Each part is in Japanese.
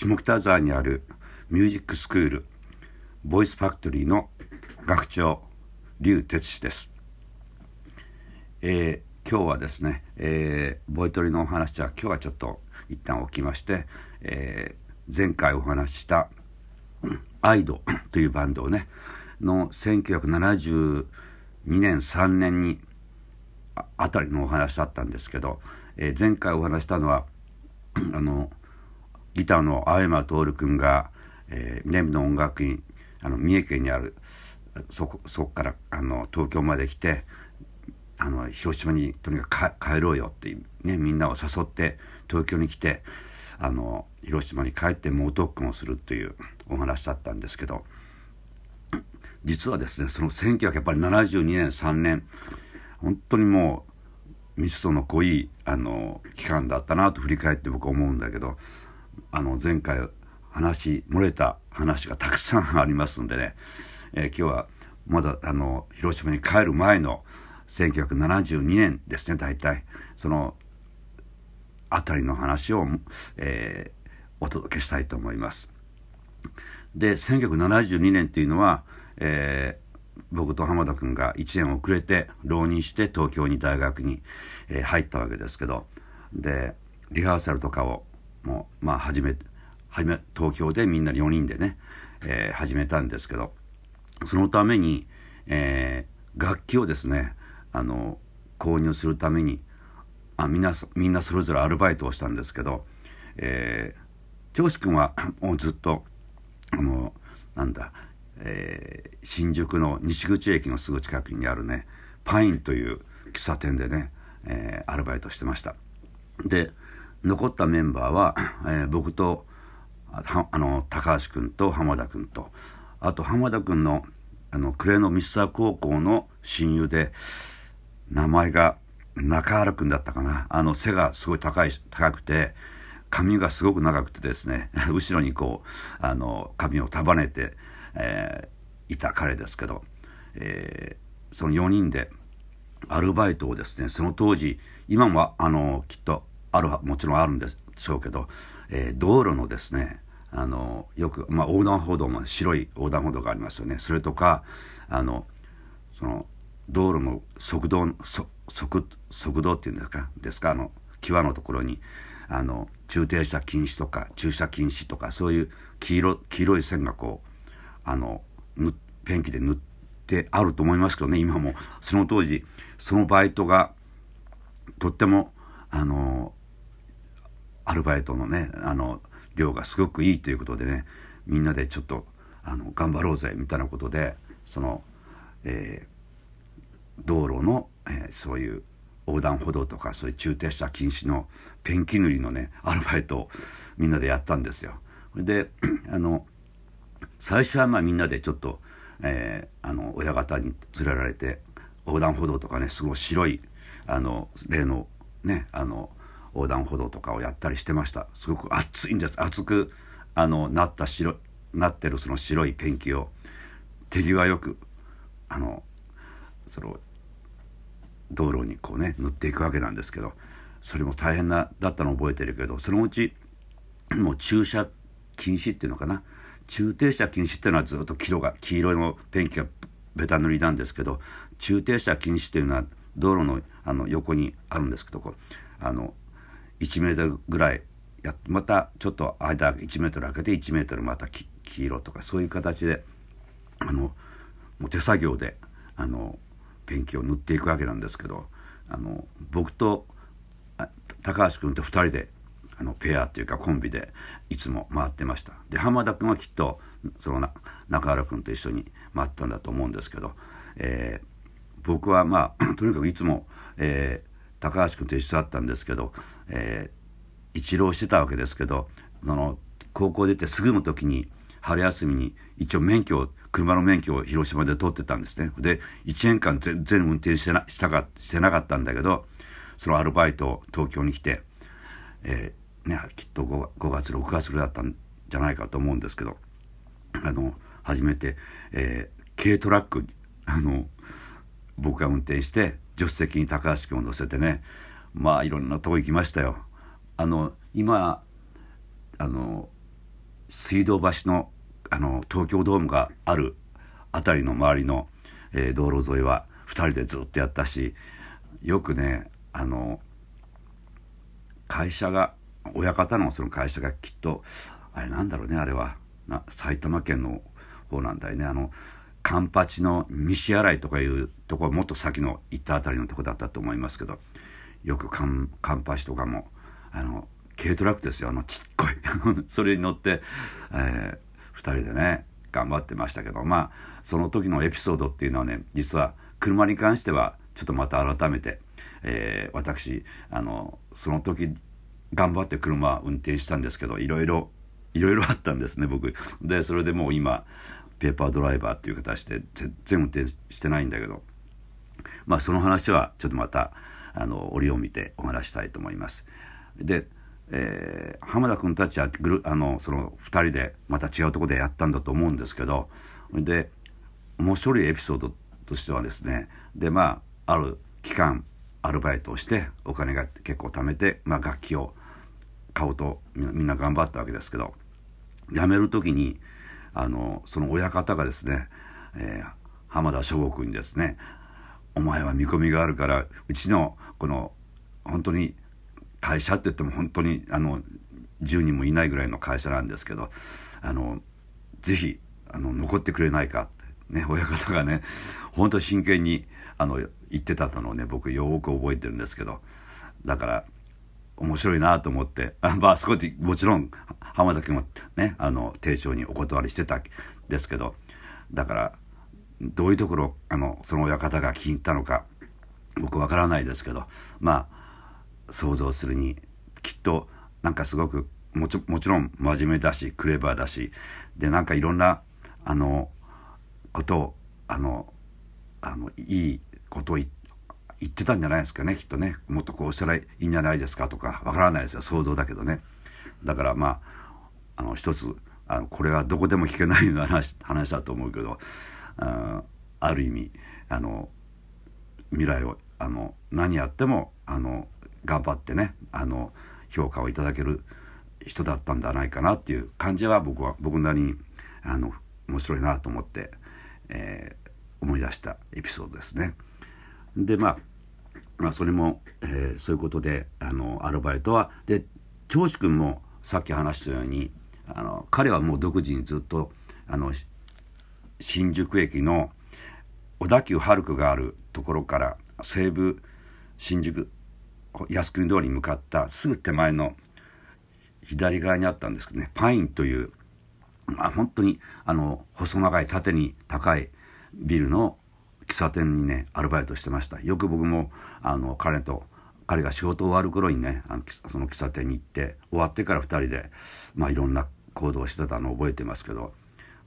下北沢にあるミュージックスクールボイスファクトリーの学長劉哲司です、えー、今日はですね、えー、ボイトリのお話は今日はちょっと一旦置きまして、えー、前回お話ししたアイドというバンドをねの1972年3年にあたりのお話だったんですけど、えー、前回お話したのはあのギターの青山徹君が、えー、南の音楽院あの三重県にあるそこそこからあの東京まで来てあの広島にとにかく帰ろうよってね、みんなを誘って東京に来てあの広島に帰って猛特訓をするというお話だったんですけど実はですねその1972年3年本当にもう密度の濃いあの期間だったなと振り返って僕は思うんだけどあの前回話漏れた話がたくさんありますんでね、えー、今日はまだあの広島に帰る前の1972年ですね大体。その辺りの話を、えー、お届けしたいと思います。で1972年っていうのは、えー、僕と浜田君が1年遅れて浪人して東京に大学に、え、入ったわけですけど。でリハーサルとかをもうまあ始め始め東京でみんな4人でね、えー、始めたんですけどそのために、えー、楽器をですねあの購入するためにあみんなみんなそれぞれアルバイトをしたんですけど、えー、長志君は もうずっとあのなんだ、えー、新宿の西口駅のすぐ近くにあるねパインという喫茶店でね、えー、アルバイトしてました。で残ったメンバーは、えー、僕とあの高橋君と浜田君と。あと浜田君のあの呉の三沢高校の親友で名前が中原君だったかな。あの背がすごい高い高くて髪がすごく長くてですね 後ろにこうあの髪を束ねて、えー、いた彼ですけど、えー、その4人でアルバイトをですねその当時今もあのきっとあるもちろんあるんでしょうけど、えー、道路のですねあのよく、まあ、横断歩道も白い横断歩道がありますよね。それとかあのその道路の速道速速道っていうんですか？ですか？あの際のところにあの駐停車禁止とか駐車禁止とかそういう黄色黄色い線がこうあのペンキで塗ってあると思いますけどね。今もその当時そのバイトがとってもあのアルバイトのねあの量がすごくいいということでねみんなでちょっとあの頑張ろうぜみたいなことでその、えー、道路の、えー、そういう横断歩道とかそういう駐停車禁止のペンキ塗りのねアルバイトをみんなでやったんですよ。であの最初はまあみんなでちょっと、えー、あの親方に連れられて横断歩道とかねすごい白いあの例のねあの横断歩道とかをやったりしてました。すごく熱いんです。熱くあのなった白なってるその白いペンキを手際よくあのその道路にこうね塗っていくわけなんですけどそれも大変なだったのを覚えてるけどそのうちもう駐車禁止っていうのかな？駐停車禁止っていうのはずっと黄色が黄色のペンキがベタ塗りなんですけど駐停車禁止っていうのは道路のあの横にあるんですけどこうあの1メートルぐらいやまたちょっと間1メートル空けて1メートルまた黄色とかそういう形であのもう手作業であのペンキを塗っていくわけなんですけどあの僕と高橋君と2人であのペアっていうかコンビでいつも回ってました。で浜田君はきっとその中原君と一緒に回ったんだと思うんですけど、えー、僕はまあ とにかくいつも、えー、高橋君と一緒だったんですけど、えー、一浪してたわけですけどその高校出てすぐの時に春休みに一応免許を車の免許を広島で取ってたんですね。で1年間全然運転してなしたかしてなかったんだけどそのアルバイトを東京に来て、えー、ね、きっと 5, 月6月ぐらいだったんじゃないかと思うんですけどあの初めて、えー、軽トラックあの僕が運転して助手席に高橋君を乗せてねまあいろんなとこ行きましたよ。あの今あの水道橋のあの東京ドームがある辺りの周りの、えー、道路沿いは2人でずっとやったしよくねあの会社が親方のその会社がきっとあれなんだろうねあれは。な埼玉県の方なんだよね。あのカンパチの西新井とかいうとこもっと先の行った辺りのとこだったと思いますけど。よくカンカンパチとかもあの軽トラックですよ。あのちっこい。それに乗って、えー、2人でね頑張ってましたけど。まあその時のエピソードっていうのはね実は車に関してはちょっとまた改めて、えー、私あのその時頑張って車運転したんですけどいろいろいろいろあったんですね僕。でそれでもう今ペーパードライバーっていう形で全然運転してないんだけど。まあその話はちょっとまたあの折を見てお話したいと思います。で、えー、浜田君たちはグルあのその2人でまた違うとこでやったんだと思うんですけどで面白いエピソードとしてはですねでまあある期間アルバイトをしてお金が結構貯めて、まあ、楽器を買おうとみんな頑張ったわけですけど辞める時にあのその親方がですね、えー、浜田翔吾君にですね「お前は見込みがあるからうちのこの本当に会社って言っても本当にあの10人もいないぐらいの会社なんですけどあのぜひあの残ってくれないかってね親方がね本当真剣にあの言ってたのをね僕よく覚えてるんですけどだから面白いなと思って まあそこでもちろん浜田君もねあの丁重にお断りしてたんですけどだからどういうところあのその親方が気に入ったのか僕わからないですけどまあ想像するにきっとなんかすごくもちもちろん真面目だしクレバーだしでなんかいろんなあのことをあのあのいいことを言ってたんじゃないですかねきっとね。もっとこうしたらいいんじゃないですかとかわからないですよ想像だけどね。だからまああの一つあのこれはどこでも聞けないような話話だと思うけどあある意味あの未来をあの何やってもあの頑張ってねあの評価をいただける人だったんじゃないかなっていう感じは僕は僕なりにあの面白いなと思って、えー、思い出したエピソードですね。でまあまあ、それも、えー、そういうことであのアルバイトはで長司君もさっき話したようにあの彼はもう独自にずっとあの新宿駅の小田急ハルクがあるところから西武新宿靖国通りに向かったすぐ手前の左側にあったんですけどねパインという、まあ、本当にあの細長い縦に高いビルの喫茶店にねアルバイトしてました。よく僕もあの彼と彼が仕事終わる頃にねあのその喫茶店に行って終わってから2人で、まあ、いろんな行動をしてたのを覚えてますけど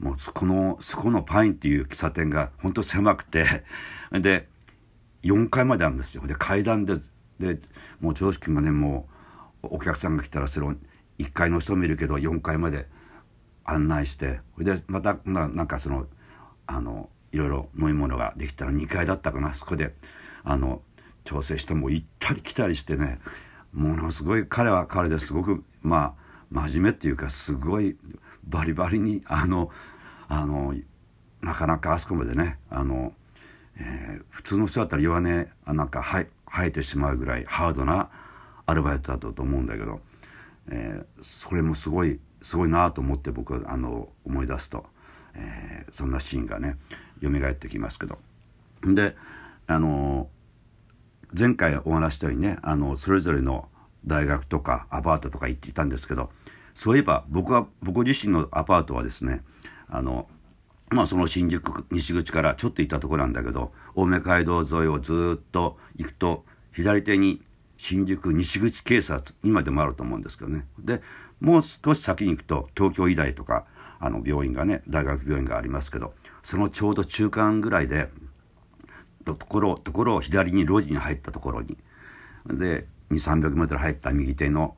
もうそこのそこのパインっていう喫茶店が本当狭くて で4階まであるんですよ。で階段ででもう常識がねもうお客さんが来たらそれを1階の人もいるけど4階まで案内してでまたなんかそのあのいろいろ飲み物ができたら2階だったかな。そこであの調整しても行ったり来たりしてねものすごい彼は彼ですごくまあ真面目っていうかすごいバリバリにあのあのなかなかあそこまでねあの、えー、普通の人だったら弱音なんか生えてしまうぐらいハードなアルバイトだったと思うんだけど、えー、それもすごいすごいなと思って僕あの思い出すと、えー、そんなシーンがね蘇ってきますけど。であの前回お話したようにねあのそれぞれの大学とかアパートとか行っていたんですけどそういえば僕は僕自身のアパートはですねあのまあその新宿西口からちょっと行ったところなんだけど青梅街道沿いをずっと行くと左手に新宿西口警察今でもあると思うんですけどね。でもう少し先に行くと東京医大とかあの病院がね大学病院がありますけどそのちょうど中間ぐらいでところところを左に路地に入ったところにで2 3 0 0ル入った右手の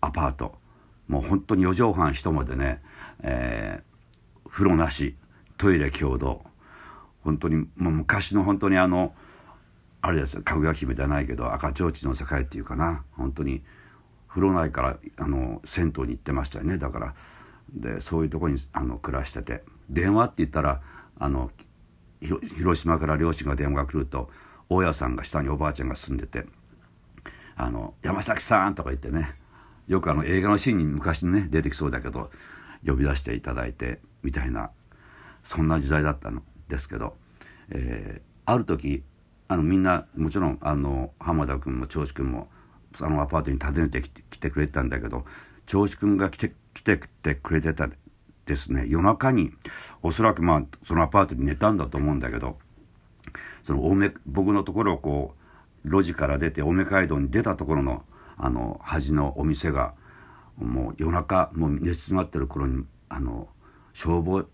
アパート。もう本当に4畳半一間でね、えー、風呂なしトイレ共同本当にもう昔の本当にあのあれですよかぐや姫じゃないけど赤ちょうちの世界っていうかな。本当に風呂ないからあの銭湯に行ってましたよね。だからでそういうとこにあの暮らしてて。電話って言ったらあの広島から両親が電話が来ると大家さんが下におばあちゃんが住んでて「あの山崎さん」とか言ってね。よくあの映画のシーンに昔ね出てきそうだけど呼び出していただいて。みたいなそんな時代だったんですけど、えー、ある時あのみんなもちろんあの浜田君も長司君もあのアパートに訪ねてきてくれてたんだけど長司君が来て来てくれてたですね夜中におそらくまあそのアパートに寝たんだと思うんだけどその青梅僕のところをこう路地から出て青梅街道に出たところのあの端のお店がもう夜中もう熱詰まってる頃にあの消防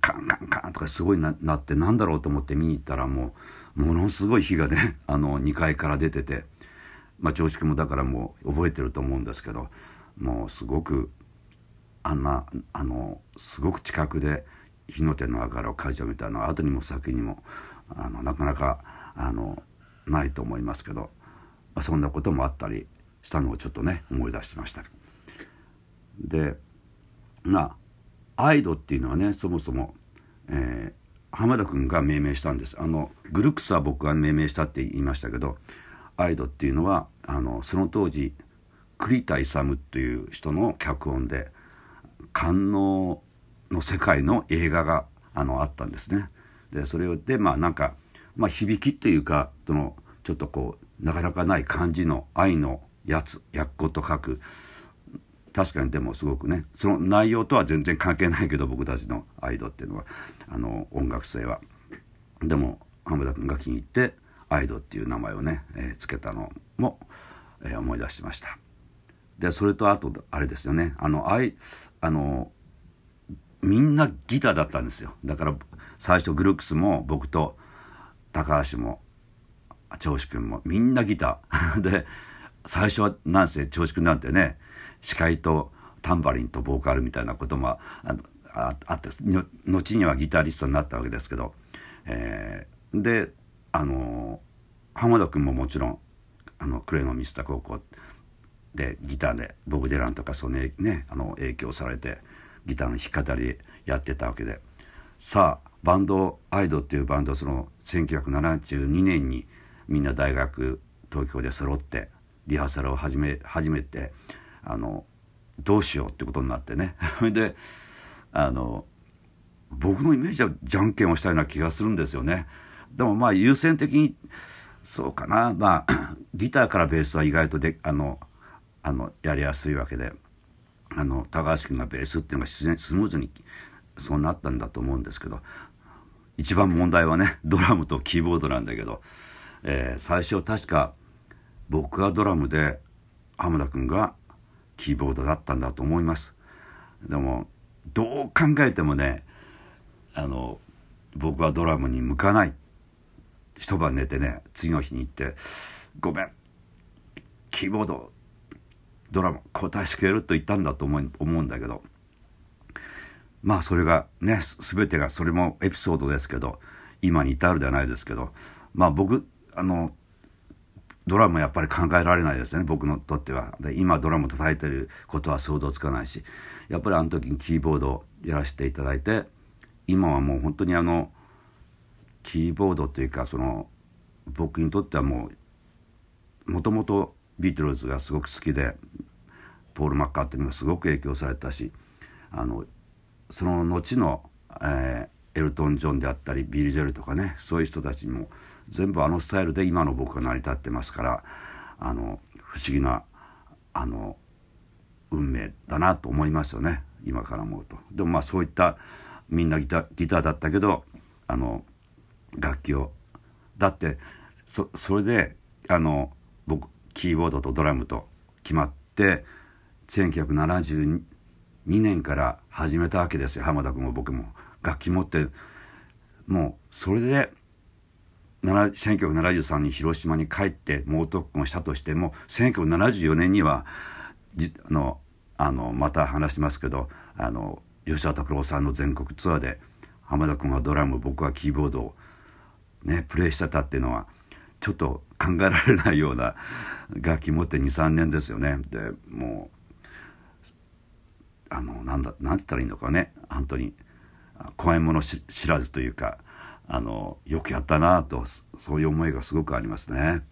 カンカンカンとかすごいななってなんだろうと思って見に行ったらもうものすごい火がね あの2階から出ててまあ長州君もだからもう覚えてると思うんですけどもうすごくあんなあのすごく近くで火の手の上がる火事を見たのは後にも先にもあのなかなかあのないと思いますけど、まあ、そんなこともあったりしたのをちょっとね思い出してました。でまあアイドっていうのはねそもそも、えー、浜田君が命名したんですあのグルクスは僕が命名したって言いましたけどアイドっていうのはあのその当時栗田勇という人の脚本で官能の世界の映画があのあったんですね。でそれでまあなんか、まあ、響きっていうかそのちょっとこうなかなかない感じの愛のやつやっこと書く確かにでもすごくねその内容とは全然関係ないけど僕たちのアイドっていうのはあの音楽性は。でも浜田君が気に入ってアイドっていう名前をね、えー、つけたのも、えー、思い出しました。でそれとあとあれですよねあのあいあのみんなギターだったんですよだから最初グルークスも僕と高橋も長司君もみんなギター で最初はなんせ長司君なんてね司会とタンバリンとボーカルみたいなこともあって後にはギタリストになったわけですけど、えー、であの浜田君ももちろんあのクレノミスタ高校でギターでボブ・デランとかその,、ね、あの影響されてギターの弾き語りやってたわけで。さあバンドアイドっていうバンドその1972年にみんな大学東京で揃ってリハーサルを始め始めてあのどうしようってことになってね。であの僕のイメージはじゃんけんをしたような気がするんですよね。でもまあ優先的にそうかな。まあ ギターからベースは意外とであのあのやりやすいわけであの高橋君がベースっていうのが自然スムーズにそうなったんだと思うんですけど一番問題はねドラムとキーボードなんだけど、えー、最初確か僕がドラムで浜田君がキーボードだったんだと思います。でもどう考えてもねあの僕はドラムに向かない。一晩寝てね次の日に行って「ごめんキーボードドラマ交代してくれると言ったんだと思思うんだけど。まあそれがね全てがそれもエピソードですけど今に至るではないですけど。まあ僕あのドラムやっぱり考えられないですね僕のとっては。で今ドラム叩いてることは想像つかないし。やっぱりあの時にキーボードをやらせていただいて今はもう本当にあのキーボードというかその僕にとってはもうもともとビートルズがすごく好きでポール・マッカートニーもすごく影響されたしあのその後の、えー、エルトン・ジョンであったりビリー・ジョエルとかねそういう人たちにも全部あのスタイルで今の僕が成り立ってますからあの不思議なあの運命だなと思いますよね。今から思うと。でもまあそういったみんなギタギターだったけどあの楽器を。だってそそれであの僕キーボードとドラムと決まって1972年から始めたわけですよ。浜田君も僕も。楽器持ってもうそれで1973年広島に帰って猛特訓をしたとしても1974年にはあのあのまた話しますけどあの吉田拓郎さんの全国ツアーで浜田君はドラム僕はキーボードをねプレイしてたっていうのはちょっと考えられないような楽器持って23年ですよね。でもうあのなんだなんて言ったらいいのかね。本当に怖いもの知らずというかあのよくやったなとそういう思いがすごくありますね。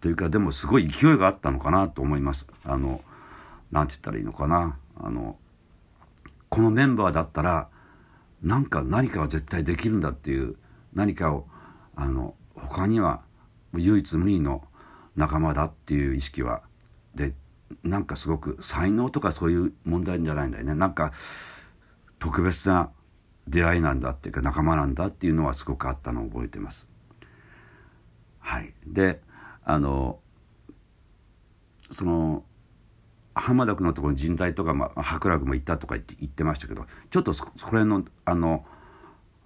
というかでもすごい勢いがあったのかなと思います。あのなんて言ったらいいのかなあのこのメンバーだったらなんか何かは絶対できるんだっていう何かをあの他には唯一無二の仲間だっていう意識はでなんかすごく才能とかそういう問題じゃないんだよねなんか特別な出会いなんだっていうか仲間なんだっていうのはすごくあったのを覚えてます。はい、であのその浜田君のところに人体とか、まあ、博楽も行ったとか言って言ってましたけどちょっとそこら辺のあの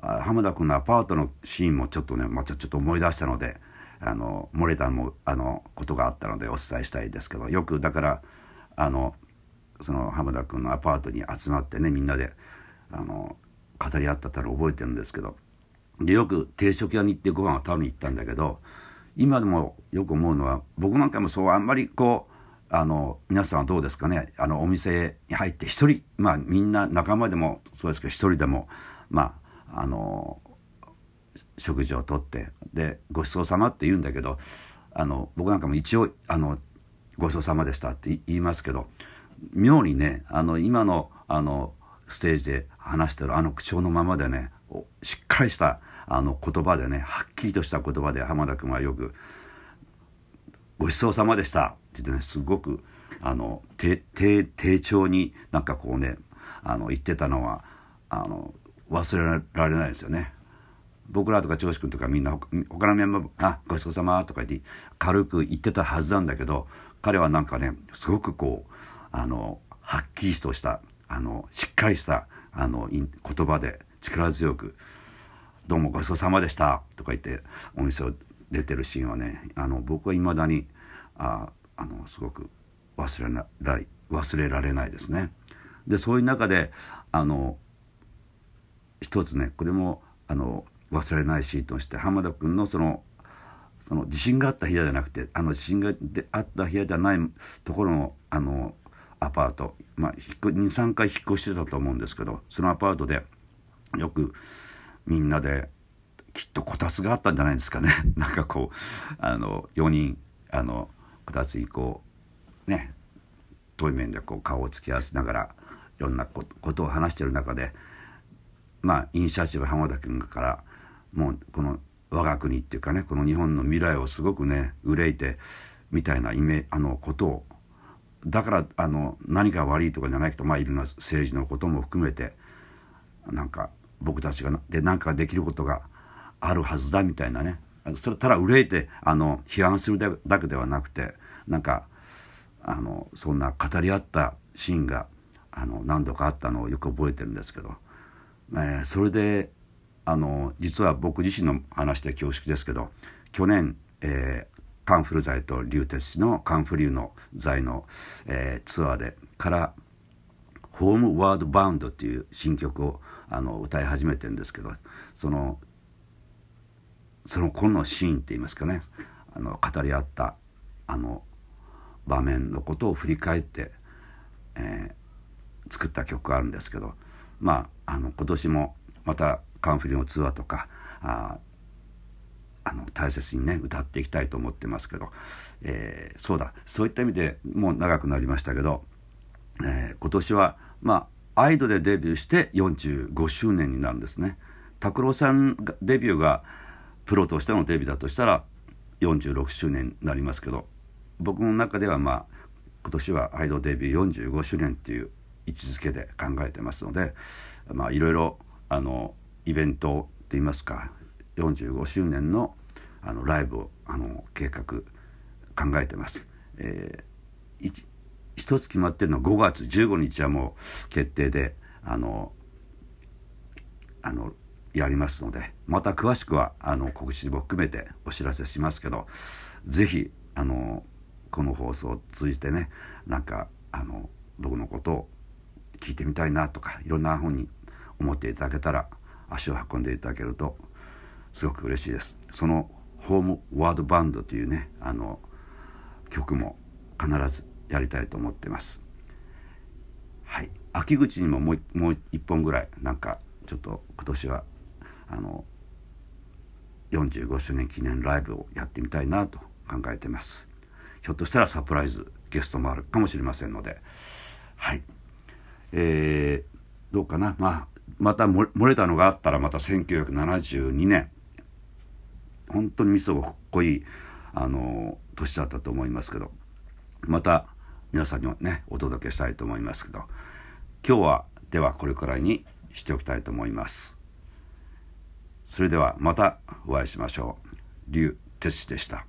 浜田君のアパートのシーンもちょっとねまたちょっと思い出したのであの漏れたもあのことがあったのでお伝えしたいですけどよくだからあのその浜田君のアパートに集まってねみんなであの語り合ったたら覚えてるんですけどでよく定食屋に行ってご飯を食べに行ったんだけど今でもよく思うのは僕なんかもそうあんまりこうあの皆さんはどうですかねあのお店に入って一人まあみんな仲間でもそうですけど一人でもまああの食事をとってで「ごちそうさま」って言うんだけどあの僕なんかも一応あの「ごちそうさまでした」って言いますけど妙にねあの今のあのステージで話してるあの口調のままでねしっかりしたあの言葉でねはっきりとした言葉で浜田君はよく「ごちそうさまでした」って言ってねすごくあの丁重になんかこうねあの言ってたのはあの忘れられないですよね。僕らとか長司君とかみんな他のメンバーも「あごちそうさま」とか言って軽く言ってたはずなんだけど彼はなんかねすごくこうあのはっきりとしたあのしっかりしたあの言葉で力強く「どうもごちそうさまでした」とか言ってお店を出てるシーンはねあの僕はいまだにああのすごく忘れな忘れられないですね。でそういう中であの一つねこれもあの忘れないシーンとして浜田君のそのその地震があった部屋じゃなくてあの地震があった部屋じゃないところのあのアパート、まあ、23回引っ越してたと思うんですけどそのアパートでよくみんなできっとこたつがあったんじゃないですかね。なんかこうあの4人あのこたつにこうね遠い面でこう顔を突き合わせながらいろんなことを話してる中でまあイニシアチブ浜田君からもうこの我が国っていうかねこの日本の未来をすごくね憂いてみたいなイメあのことをだからあの何か悪いとかじゃないけどまあいろんな政治のことも含めてなんか僕たちがで何かできることがあるはずだみたいなね。それただ憂いてあの批判するだけではなくてなんかあのそんな語り合ったシーンがあの何度かあったのをよく覚えてるんですけど、えー、それであの実は僕自身の話で恐縮ですけど去年、えー、カンフル剤と流鉄のカンフリューの剤の、えー、ツアーでから「ホームワードバウンド」っていう新曲をあの歌い始めてるんですけどそのその頃のシーンって言いますかね。あの語り合ったあの場面のことを振り返って、えー、作った曲があるんですけどまああの今年もまたカンフリューのツアーとかああの大切にね歌っていきたいと思ってますけど、えー、そうだそういった意味でもう長くなりましたけど、えー、今年はまあアイドでデビューして45周年になるんですね。拓郎さんがデビューがプロとしてのデビューだとしたら46周年になりますけど僕の中ではまあ今年はアイドルデビュー45周年っていう位置づけで考えてますのでまあいろいろあのイベントといいますか45周年のあのライブをあの計画考えてます。えー、一つ決まってるのは5月15日はもう決定であのあのやりますのでまた詳しくはあの告知も含めてお知らせしますけど是非あのこの放送を通じてねなんかあの僕のことを聞いてみたいなとかいろんなふうに思っていただけたら足を運んでいただけるとすごく嬉しいです。そのホームワードバンドというねあの曲も必ずやりたいと思ってます。はい。秋口にももうもう一本ぐらいなんかちょっと今年はあの45周年記念ライブをやってみたいなと考えてます。ひょっとしたらサプライズゲストもあるかもしれませんので。はい。えー、どうかな。まあまた漏れたのがあったらまた1972年本当にみそがかっこいいあの年だったと思いますけどまた皆さんにはねお届けしたいと思いますけど今日はではこれくらいにしておきたいと思います。それではまたお会いしましょう。劉哲司でした。